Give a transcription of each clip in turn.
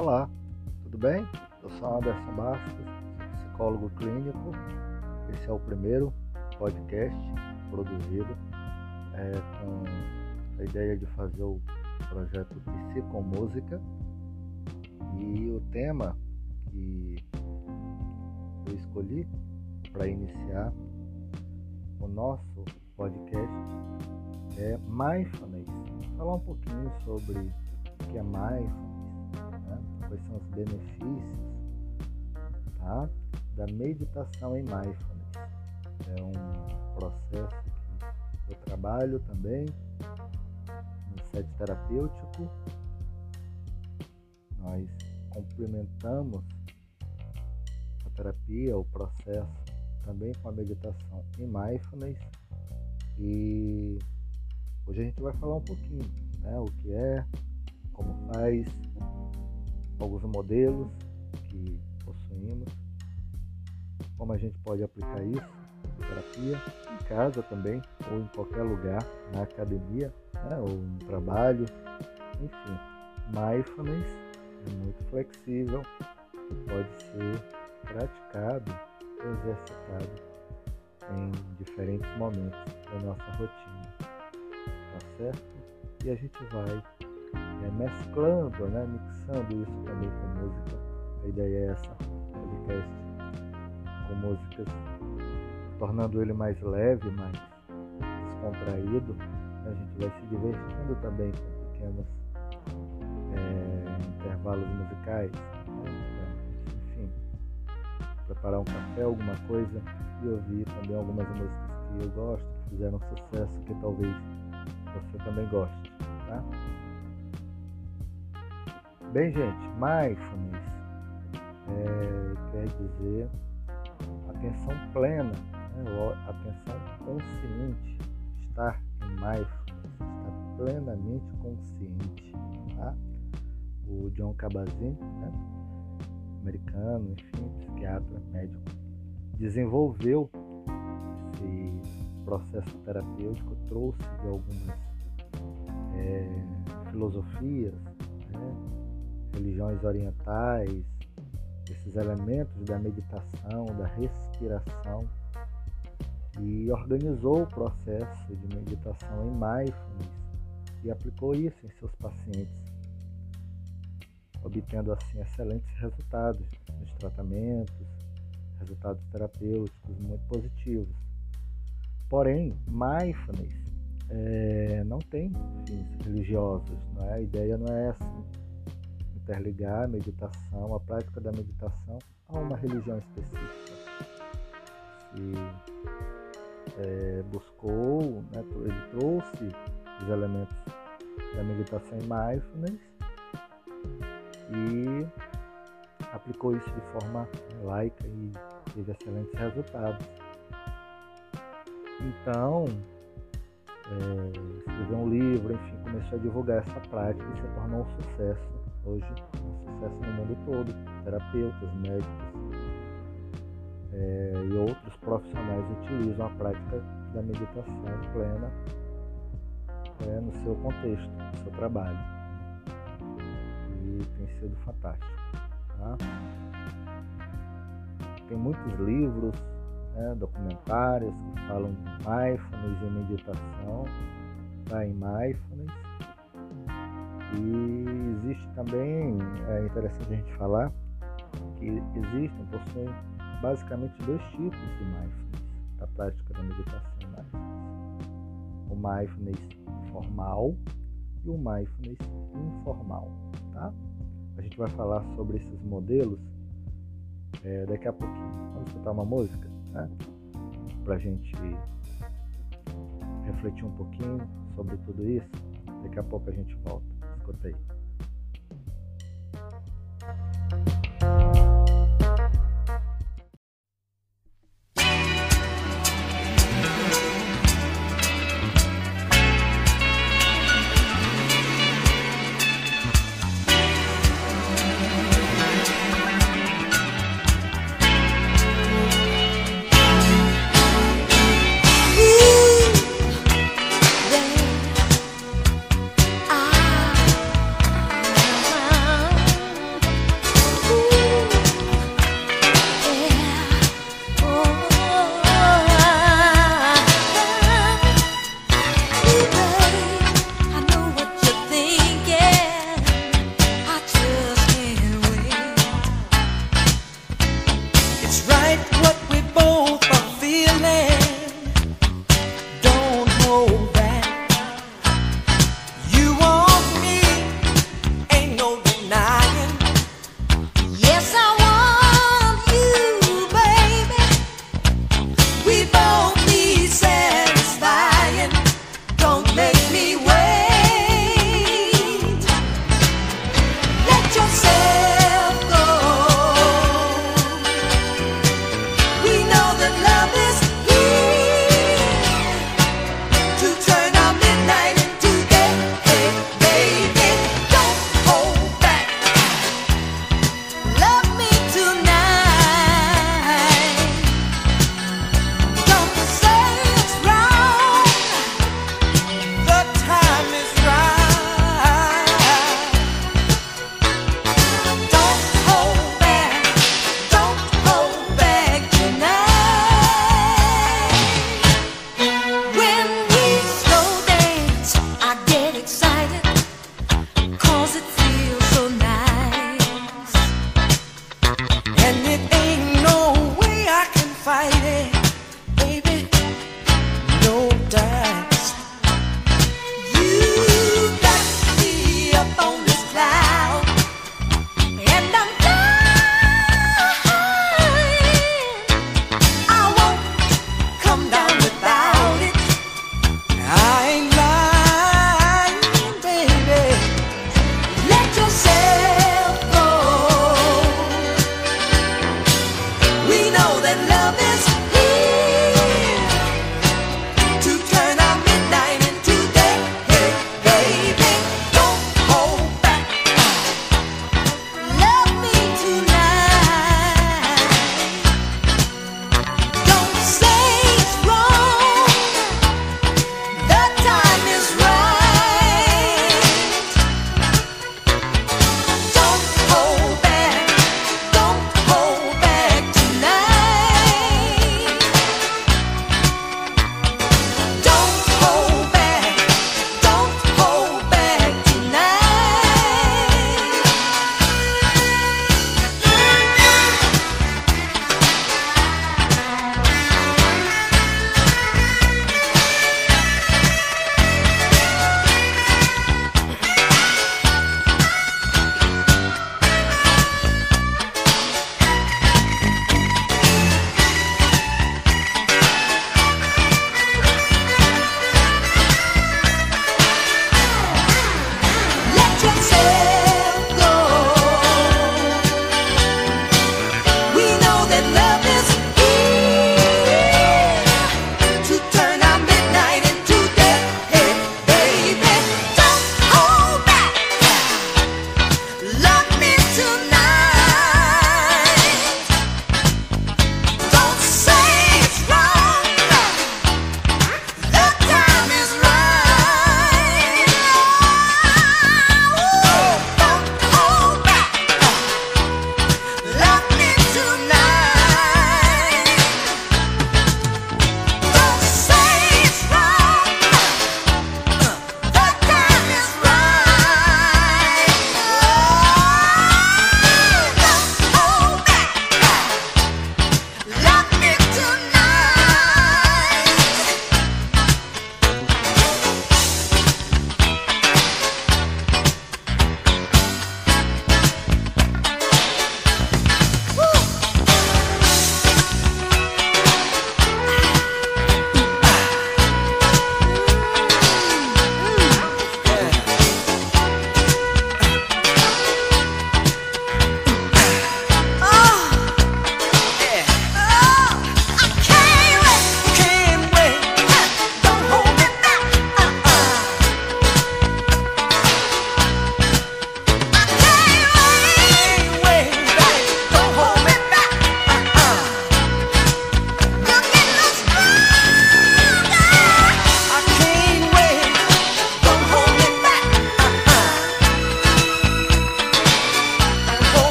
Olá, tudo bem? Eu sou Anderson Bastos, psicólogo clínico. Esse é o primeiro podcast produzido é, com a ideia de fazer o projeto Psicomúsica. E o tema que eu escolhi para iniciar o nosso podcast é Mindfulness. Falar um pouquinho sobre o que é Mindfulness quais são os benefícios tá? da meditação em mindfulness. É um processo que eu trabalho também no set terapêutico. Nós complementamos a terapia, o processo também com a meditação em mindfulness. E hoje a gente vai falar um pouquinho, né, o que é, como faz, alguns modelos que possuímos, como a gente pode aplicar isso terapia, em casa também, ou em qualquer lugar, na academia, né, ou no trabalho, enfim. Mindfulness é muito flexível pode ser praticado, exercitado em diferentes momentos da nossa rotina, tá certo? E a gente vai é, mesclando, né, mixando isso também com música. A ideia é essa, podcast com músicas, tornando ele mais leve, mais descontraído. A gente vai se divertindo também com pequenos é, intervalos musicais. Né? Enfim, preparar um café, alguma coisa e ouvir também algumas músicas que eu gosto, que fizeram sucesso, que talvez você também goste. Tá? Bem, gente, mindfulness é, quer dizer atenção plena, né? atenção consciente, estar em mindfulness, estar plenamente consciente. Tá? O John Kabat-Zinn, né? americano, enfim, psiquiatra, médico, desenvolveu esse processo terapêutico, trouxe de algumas é, filosofias, né? Religiões orientais, esses elementos da meditação, da respiração, e organizou o processo de meditação em mindfulness e aplicou isso em seus pacientes, obtendo assim excelentes resultados nos tratamentos, resultados terapêuticos muito positivos. Porém, mindfulness é, não tem fins religiosos, não é? a ideia não é essa interligar a meditação, a prática da meditação a uma religião específica. Se é, buscou, né, ele trouxe os elementos da meditação em mindfulness e aplicou isso de forma laica e teve excelentes resultados. Então, é, escreveu um livro, enfim, começou a divulgar essa prática e se tornou um sucesso hoje um sucesso no mundo todo. Terapeutas, médicos é, e outros profissionais utilizam a prática da meditação plena é, no seu contexto, no seu trabalho. E tem sido fantástico. Tá? Tem muitos livros, né, documentários que falam de mindfulness e meditação, tá? em mindfulness e existe também, é interessante a gente falar, que existem, possuem basicamente dois tipos de mindfulness, da prática da meditação mindfulness. O mindfulness formal e o mindfulness informal, tá? A gente vai falar sobre esses modelos é, daqui a pouquinho. Vamos escutar uma música, né? Pra gente refletir um pouquinho sobre tudo isso. Daqui a pouco a gente volta. Escuta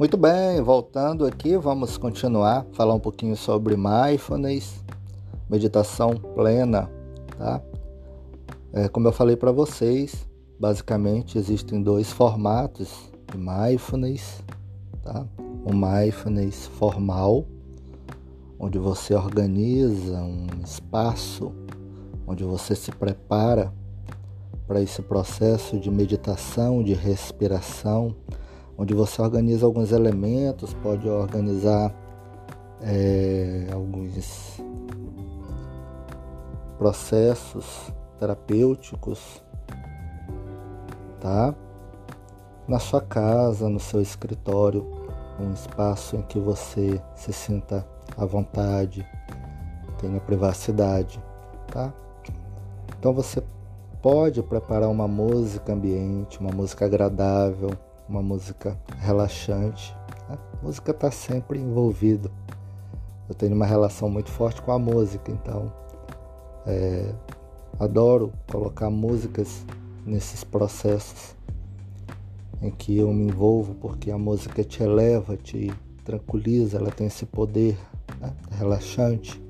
Muito bem, voltando aqui, vamos continuar falar um pouquinho sobre mindfulness, meditação plena, tá? É, como eu falei para vocês, basicamente existem dois formatos de mindfulness, tá? O mindfulness formal, onde você organiza um espaço, onde você se prepara para esse processo de meditação, de respiração, onde você organiza alguns elementos, pode organizar é, alguns processos terapêuticos, tá? Na sua casa, no seu escritório, um espaço em que você se sinta à vontade, tenha privacidade, tá? Então você pode preparar uma música ambiente, uma música agradável, uma música relaxante. A música está sempre envolvida. Eu tenho uma relação muito forte com a música, então é, adoro colocar músicas nesses processos em que eu me envolvo, porque a música te eleva, te tranquiliza, ela tem esse poder né? relaxante.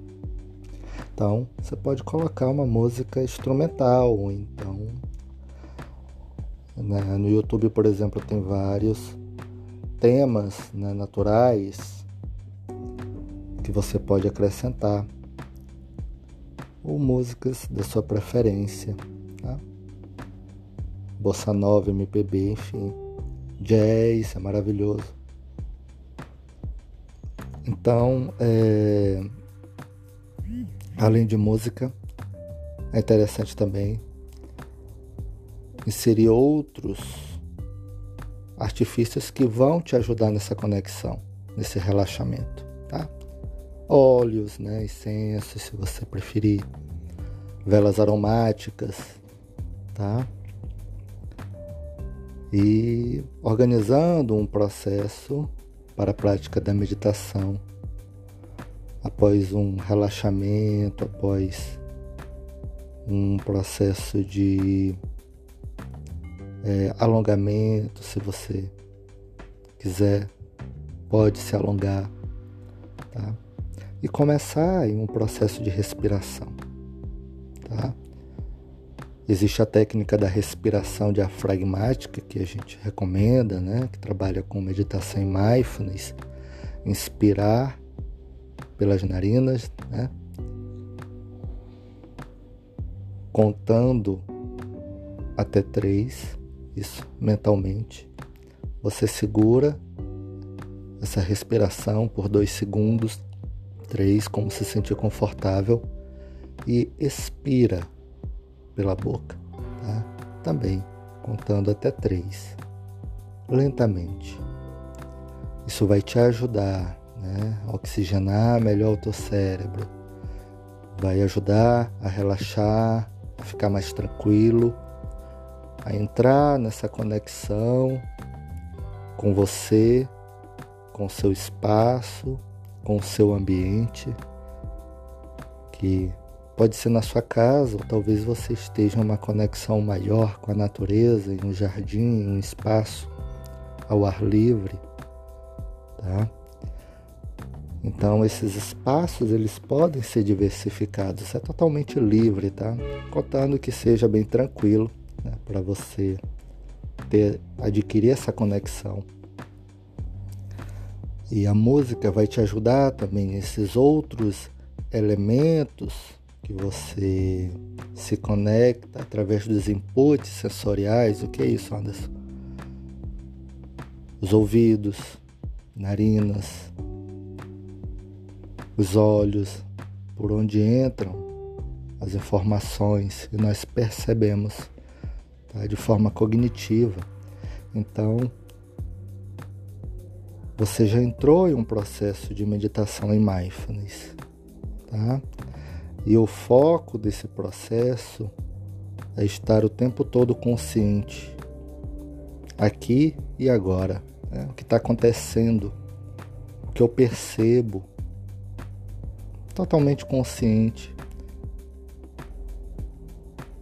Então, você pode colocar uma música instrumental, ou então né? No YouTube, por exemplo, tem vários temas né, naturais que você pode acrescentar ou músicas da sua preferência. Tá? Bossa nova, MPB, enfim. Jazz é maravilhoso. Então, é... além de música, é interessante também inserir outros artifícios que vão te ajudar nessa conexão, nesse relaxamento, tá? Óleos, né, incensos, se você preferir, velas aromáticas, tá? E organizando um processo para a prática da meditação, após um relaxamento, após um processo de é, alongamento, se você quiser, pode se alongar, tá? E começar em um processo de respiração, tá? Existe a técnica da respiração diafragmática que a gente recomenda, né? Que trabalha com meditação em mindfulness, inspirar pelas narinas, né? Contando até três isso mentalmente. Você segura essa respiração por dois segundos, três, como se sentir confortável, e expira pela boca, tá? Também contando até três, lentamente. Isso vai te ajudar né, a oxigenar melhor o teu cérebro, vai ajudar a relaxar, a ficar mais tranquilo a entrar nessa conexão com você, com seu espaço, com seu ambiente, que pode ser na sua casa, ou talvez você esteja em uma conexão maior com a natureza, em um jardim, em um espaço ao ar livre, tá? Então esses espaços eles podem ser diversificados, é totalmente livre, tá? Contando que seja bem tranquilo né, para você ter, adquirir essa conexão. E a música vai te ajudar também esses outros elementos que você se conecta através dos inputs sensoriais. O que é isso, Anderson? Os ouvidos, narinas, os olhos, por onde entram as informações e nós percebemos tá? de forma cognitiva. Então, você já entrou em um processo de meditação em mindfulness, tá? E o foco desse processo é estar o tempo todo consciente, aqui e agora, né? o que está acontecendo, o que eu percebo, totalmente consciente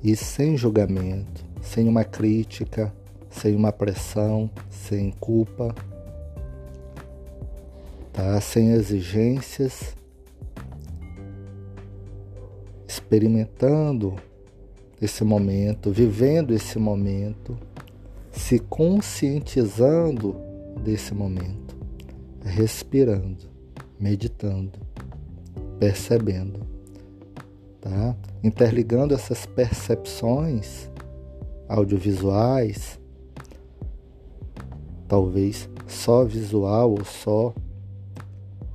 e sem julgamento sem uma crítica, sem uma pressão, sem culpa. tá? Sem exigências, experimentando esse momento, vivendo esse momento, se conscientizando desse momento, respirando, meditando, percebendo, tá? Interligando essas percepções audiovisuais, talvez só visual ou só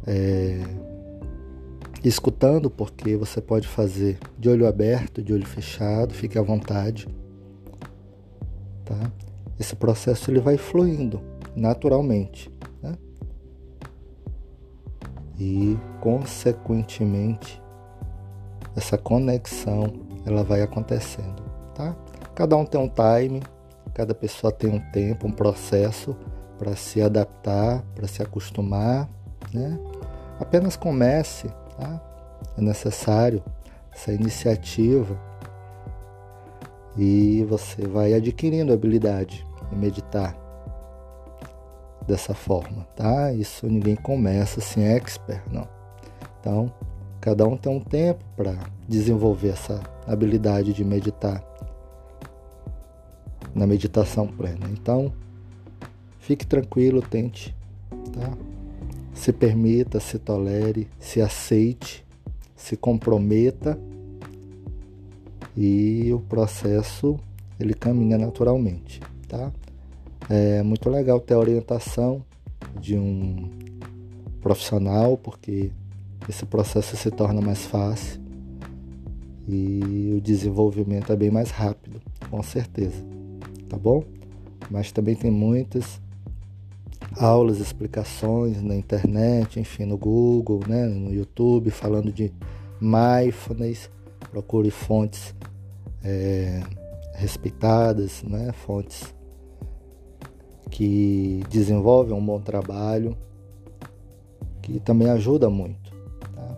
é, escutando, porque você pode fazer de olho aberto, de olho fechado, fique à vontade. Tá? Esse processo ele vai fluindo naturalmente. Né? E, consequentemente, essa conexão ela vai acontecendo. Tá? Cada um tem um time, cada pessoa tem um tempo, um processo para se adaptar, para se acostumar. Né? Apenas comece Tá? É necessário essa iniciativa e você vai adquirindo habilidade em meditar dessa forma, tá? Isso ninguém começa assim expert, não. Então, cada um tem um tempo para desenvolver essa habilidade de meditar na meditação plena. Então, fique tranquilo, tente, tá? se permita, se tolere, se aceite, se comprometa e o processo ele caminha naturalmente, tá? É muito legal ter a orientação de um profissional porque esse processo se torna mais fácil e o desenvolvimento é bem mais rápido, com certeza, tá bom? Mas também tem muitas aulas, explicações na internet, enfim, no Google, né, no YouTube, falando de mindfulness. Procure fontes é, respeitadas, né, fontes que desenvolvem um bom trabalho, que também ajuda muito. Tá?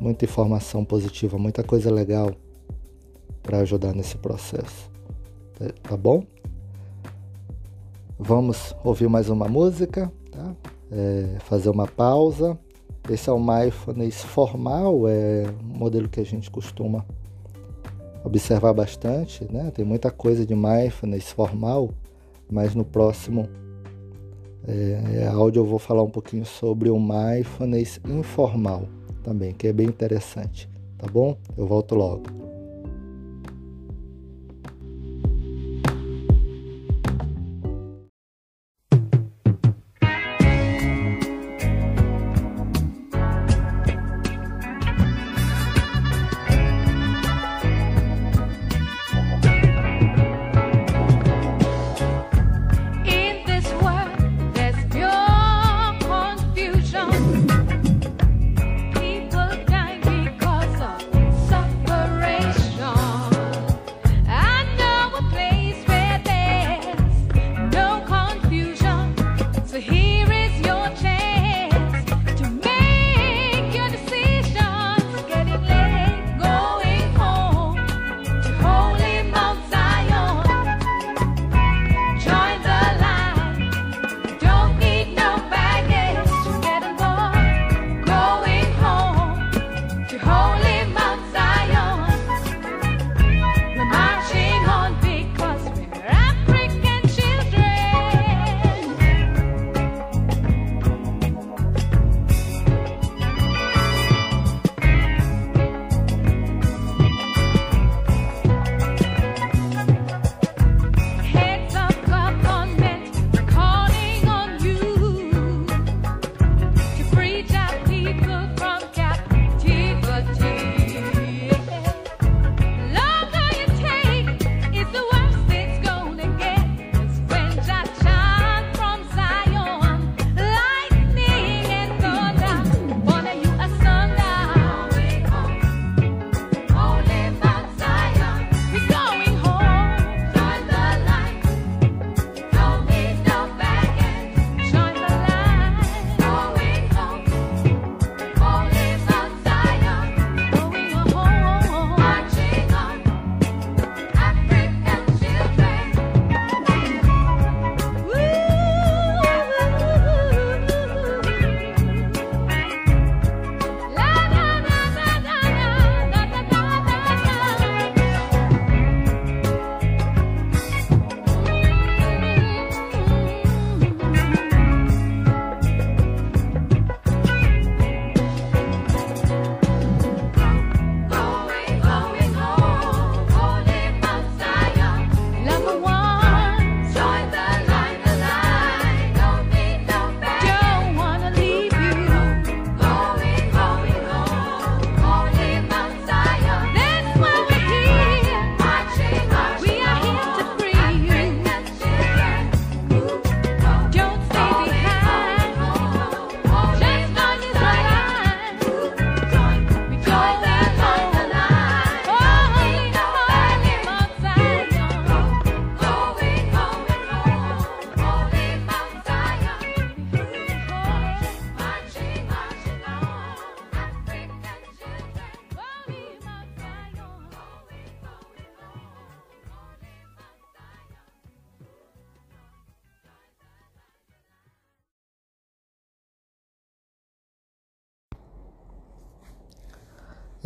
Muita informação positiva, muita coisa legal para ajudar nesse processo. Tá bom? Vamos ouvir mais uma música, tá? É, fazer uma pausa. Esse é o mindfulness formal, é um modelo que a gente costuma observar bastante, né? Tem muita coisa de mindfulness formal, mas no próximo é, áudio eu vou falar um pouquinho sobre o mindfulness informal também, que é bem interessante, tá bom? Eu volto logo.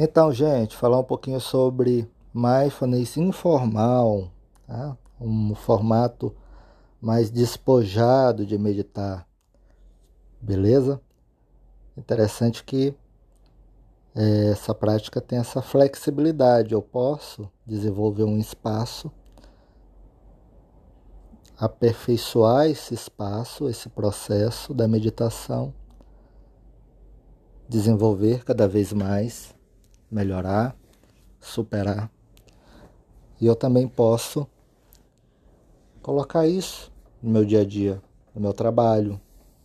Então, gente, falar um pouquinho sobre mindfulness informal, tá? um formato mais despojado de meditar, beleza? Interessante que é, essa prática tem essa flexibilidade. Eu posso desenvolver um espaço, aperfeiçoar esse espaço, esse processo da meditação, desenvolver cada vez mais melhorar, superar. E eu também posso colocar isso no meu dia a dia, no meu trabalho,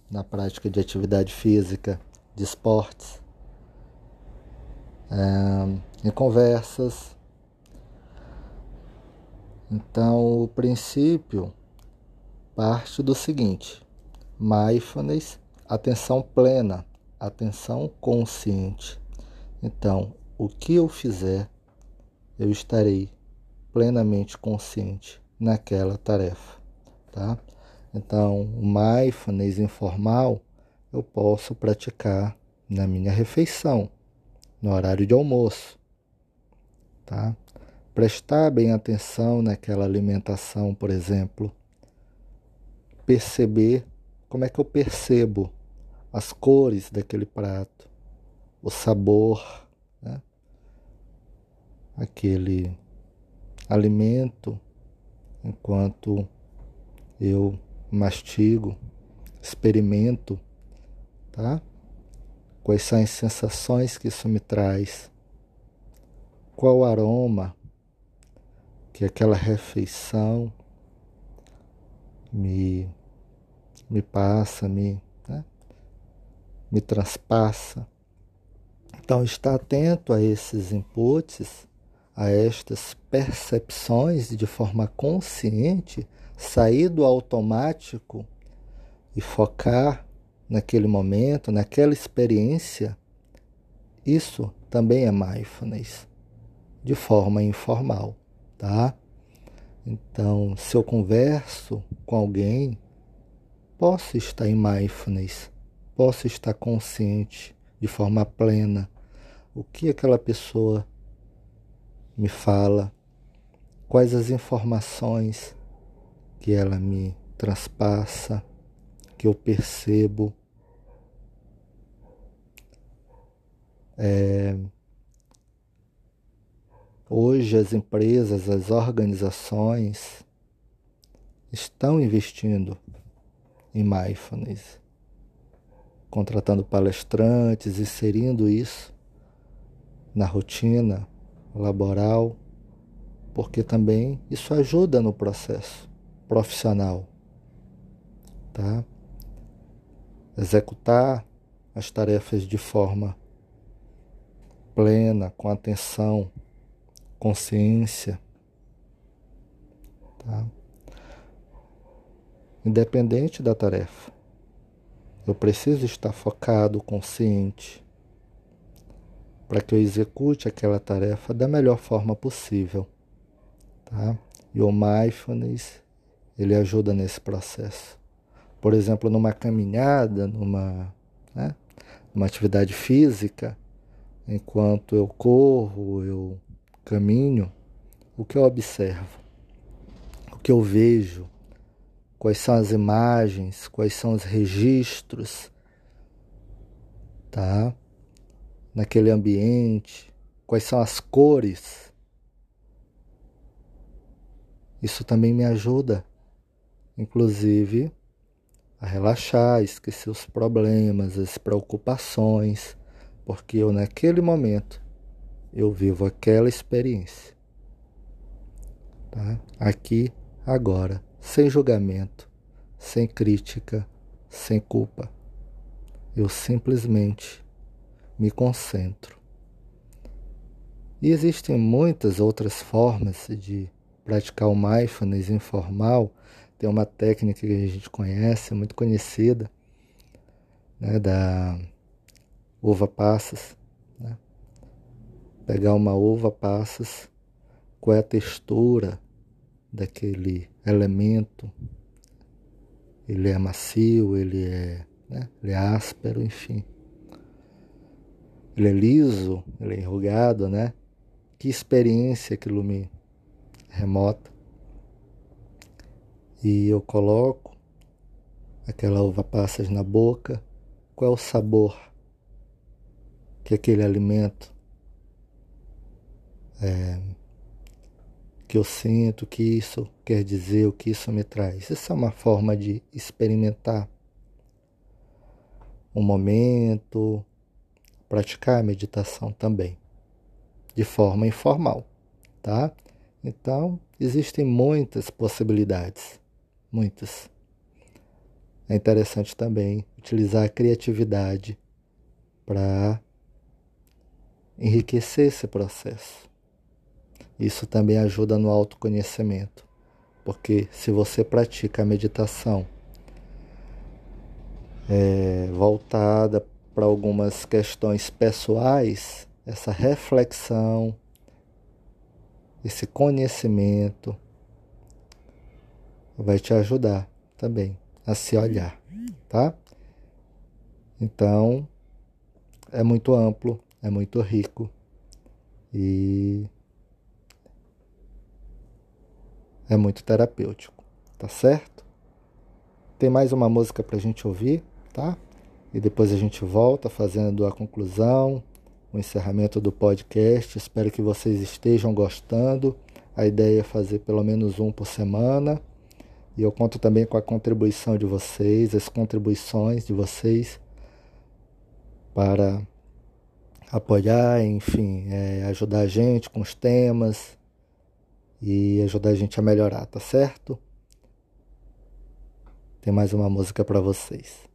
na prática de atividade física, de esportes, é, em conversas. Então, o princípio parte do seguinte: mindfulness, atenção plena, atenção consciente. Então, o que eu fizer, eu estarei plenamente consciente naquela tarefa, tá? Então, o mindfulness informal eu posso praticar na minha refeição, no horário de almoço, tá? Prestar bem atenção naquela alimentação, por exemplo. Perceber como é que eu percebo as cores daquele prato, o sabor? Aquele alimento enquanto eu mastigo, experimento, tá? Quais são as sensações que isso me traz? Qual o aroma que aquela refeição me, me passa, me, né? me transpassa? Então, estar atento a esses inputs, a estas percepções de forma consciente, sair do automático e focar naquele momento, naquela experiência, isso também é mindfulness, de forma informal, tá? Então, se eu converso com alguém, posso estar em mindfulness, posso estar consciente de forma plena o que aquela pessoa me fala, quais as informações que ela me transpassa, que eu percebo. É, hoje as empresas, as organizações estão investindo em mindfulness, contratando palestrantes, inserindo isso na rotina laboral, porque também isso ajuda no processo profissional, tá? Executar as tarefas de forma plena, com atenção, consciência, tá? Independente da tarefa, eu preciso estar focado, consciente, para que eu execute aquela tarefa da melhor forma possível. Tá? E o mindfulness, ele ajuda nesse processo. Por exemplo, numa caminhada, numa, né, numa atividade física, enquanto eu corro, eu caminho, o que eu observo, o que eu vejo, quais são as imagens, quais são os registros, tá? Naquele ambiente, quais são as cores. Isso também me ajuda, inclusive, a relaxar, esquecer os problemas, as preocupações, porque eu naquele momento eu vivo aquela experiência. Tá? Aqui, agora, sem julgamento, sem crítica, sem culpa. Eu simplesmente me concentro. E existem muitas outras formas de praticar o mindfulness informal. Tem uma técnica que a gente conhece, muito conhecida, né, da uva passas. Né? Pegar uma uva passas, qual é a textura daquele elemento. Ele é macio, ele é, né, ele é áspero, enfim ele é liso, ele é enrugado, né? Que experiência aquilo me remota. E eu coloco aquela uva passas na boca, qual é o sabor que aquele alimento é, que eu sinto, que isso quer dizer, o que isso me traz. Isso é uma forma de experimentar um momento, praticar a meditação também, de forma informal, tá? Então, existem muitas possibilidades, muitas. É interessante também utilizar a criatividade para enriquecer esse processo. Isso também ajuda no autoconhecimento, porque se você pratica a meditação é, voltada para algumas questões pessoais, essa reflexão, esse conhecimento vai te ajudar também a se olhar, tá? Então, é muito amplo, é muito rico e é muito terapêutico, tá certo? Tem mais uma música para a gente ouvir, tá? E depois a gente volta fazendo a conclusão, o encerramento do podcast. Espero que vocês estejam gostando. A ideia é fazer pelo menos um por semana. E eu conto também com a contribuição de vocês, as contribuições de vocês para apoiar, enfim, é, ajudar a gente com os temas e ajudar a gente a melhorar, tá certo? Tem mais uma música para vocês.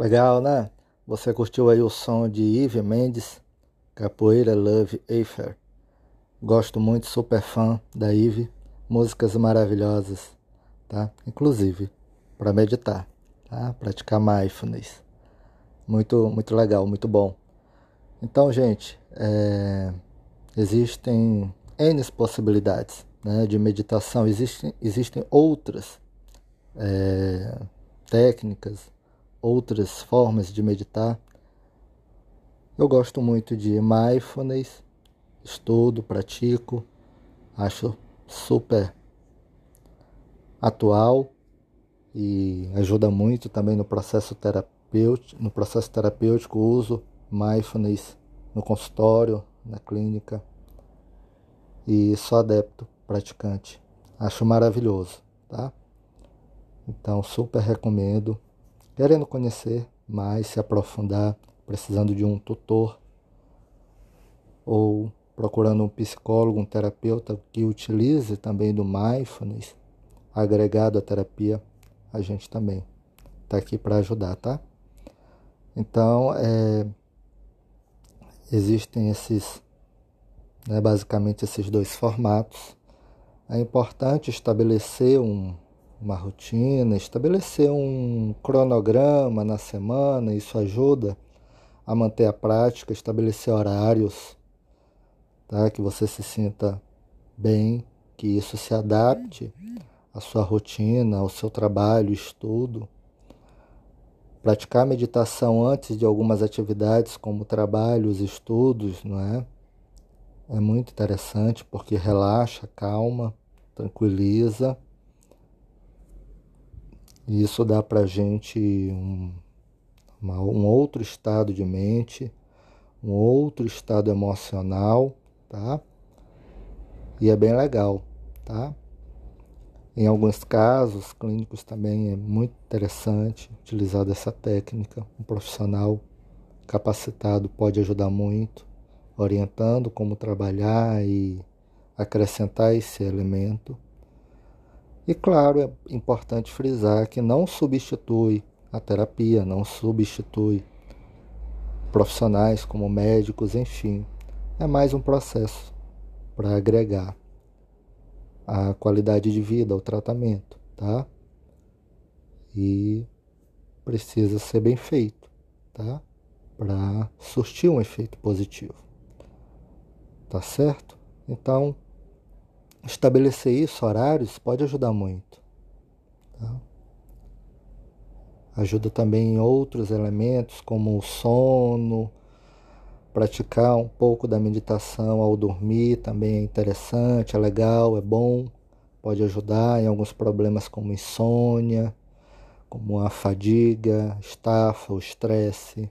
Legal, né? Você curtiu aí o som de Eve Mendes, Capoeira Love Affair. Gosto muito, super fã da Eve, músicas maravilhosas, tá? Inclusive para meditar, tá? Praticar mindfulness. Muito, muito legal, muito bom. Então, gente, é, existem N possibilidades né, de meditação, existem, existem outras é, técnicas, outras formas de meditar. Eu gosto muito de mindfulness, estudo, pratico, acho super atual e ajuda muito também no processo terapêutico, no processo terapêutico uso mindfulness no consultório, na clínica e sou adepto, praticante. Acho maravilhoso, tá? Então super recomendo. Querendo conhecer mais, se aprofundar, precisando de um tutor ou procurando um psicólogo, um terapeuta que utilize também do mindfulness agregado à terapia, a gente também está aqui para ajudar, tá? Então, é, existem esses, né, basicamente esses dois formatos. É importante estabelecer um, uma rotina, estabelecer um cronograma na semana, isso ajuda a manter a prática, estabelecer horários, tá? que você se sinta bem, que isso se adapte à sua rotina, ao seu trabalho, estudo. Praticar meditação antes de algumas atividades, como trabalhos, estudos, não é? É muito interessante porque relaxa, calma, tranquiliza. E isso dá para gente um, uma, um outro estado de mente, um outro estado emocional, tá? E é bem legal, tá? Em alguns casos clínicos também é muito interessante utilizar essa técnica. Um profissional capacitado pode ajudar muito, orientando como trabalhar e acrescentar esse elemento. E claro, é importante frisar que não substitui a terapia, não substitui profissionais como médicos, enfim. É mais um processo para agregar a qualidade de vida ao tratamento, tá? E precisa ser bem feito, tá? Para surtir um efeito positivo. Tá certo? Então, estabelecer isso, horários, pode ajudar muito. Tá? Ajuda também em outros elementos, como o sono, praticar um pouco da meditação ao dormir também é interessante, é legal, é bom, pode ajudar em alguns problemas como insônia, como a fadiga, estafa, o estresse.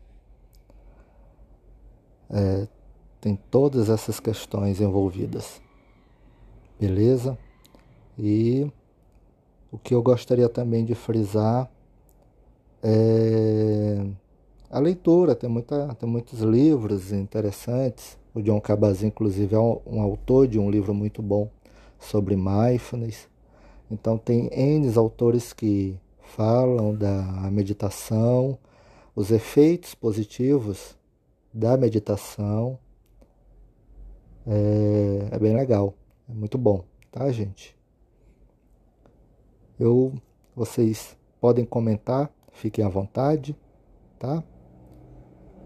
É, tem todas essas questões envolvidas. Beleza? E o que eu gostaria também de frisar é a leitura. Tem, muita, tem muitos livros interessantes. O John Cabazin, inclusive, é um, autor de um livro muito bom sobre mindfulness. Então, tem N autores que falam da meditação, os efeitos positivos da meditação. É, é bem legal. É muito bom, tá, gente? Eu, vocês podem comentar fiquem à vontade, tá?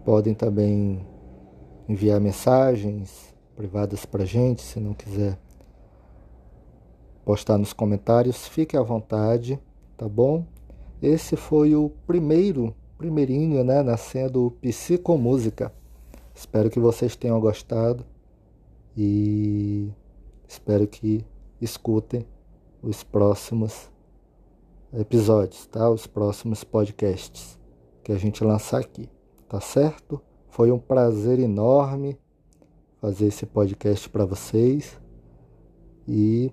Podem também enviar mensagens privadas para gente, se não quiser postar nos comentários, fique à vontade, tá bom? Esse foi o primeiro, primeirinho, né, nascendo Psicomúsica. Espero que vocês tenham gostado e espero que escutem os próximos episódios, tá? Os próximos podcasts que a gente lançar aqui, tá certo? Foi um prazer enorme fazer esse podcast para vocês e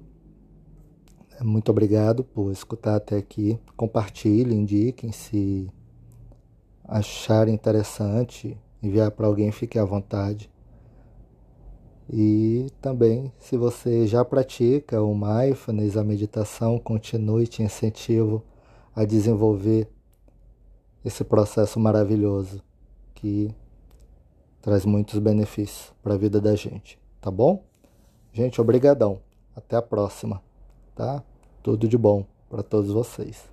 muito obrigado por escutar até aqui. Compartilhem, indiquem se acharem interessante, enviar para alguém, fique à vontade. E também, se você já pratica o mindfulness, a meditação, continue, te incentivo a desenvolver esse processo maravilhoso que traz muitos benefícios para a vida da gente, tá bom? Gente, obrigadão. Até a próxima, tá? Tudo de bom para todos vocês.